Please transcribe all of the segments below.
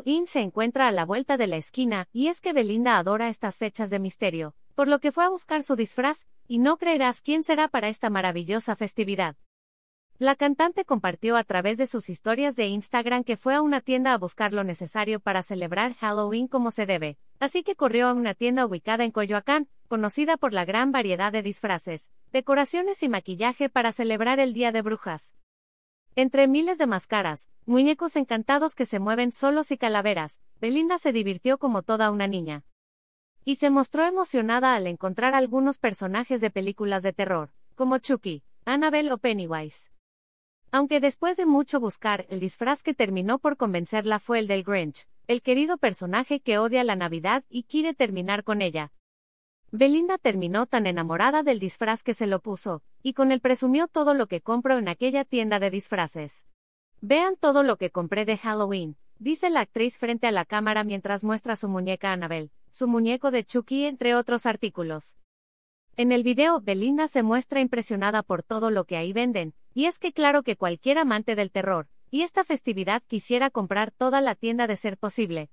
Halloween se encuentra a la vuelta de la esquina, y es que Belinda adora estas fechas de misterio, por lo que fue a buscar su disfraz, y no creerás quién será para esta maravillosa festividad. La cantante compartió a través de sus historias de Instagram que fue a una tienda a buscar lo necesario para celebrar Halloween como se debe, así que corrió a una tienda ubicada en Coyoacán, conocida por la gran variedad de disfraces, decoraciones y maquillaje para celebrar el Día de Brujas. Entre miles de máscaras, muñecos encantados que se mueven solos y calaveras, Belinda se divirtió como toda una niña. Y se mostró emocionada al encontrar algunos personajes de películas de terror, como Chucky, Annabelle o Pennywise. Aunque después de mucho buscar, el disfraz que terminó por convencerla fue el del Grinch, el querido personaje que odia la Navidad y quiere terminar con ella. Belinda terminó tan enamorada del disfraz que se lo puso, y con él presumió todo lo que compró en aquella tienda de disfraces. Vean todo lo que compré de Halloween, dice la actriz frente a la cámara mientras muestra su muñeca Annabelle, su muñeco de Chucky entre otros artículos. En el video, Belinda se muestra impresionada por todo lo que ahí venden, y es que claro que cualquier amante del terror, y esta festividad quisiera comprar toda la tienda de ser posible.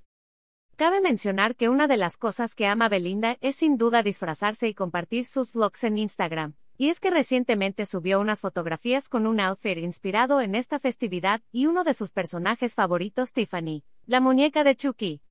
Cabe mencionar que una de las cosas que ama Belinda es sin duda disfrazarse y compartir sus vlogs en Instagram, y es que recientemente subió unas fotografías con un outfit inspirado en esta festividad y uno de sus personajes favoritos Tiffany, la muñeca de Chucky.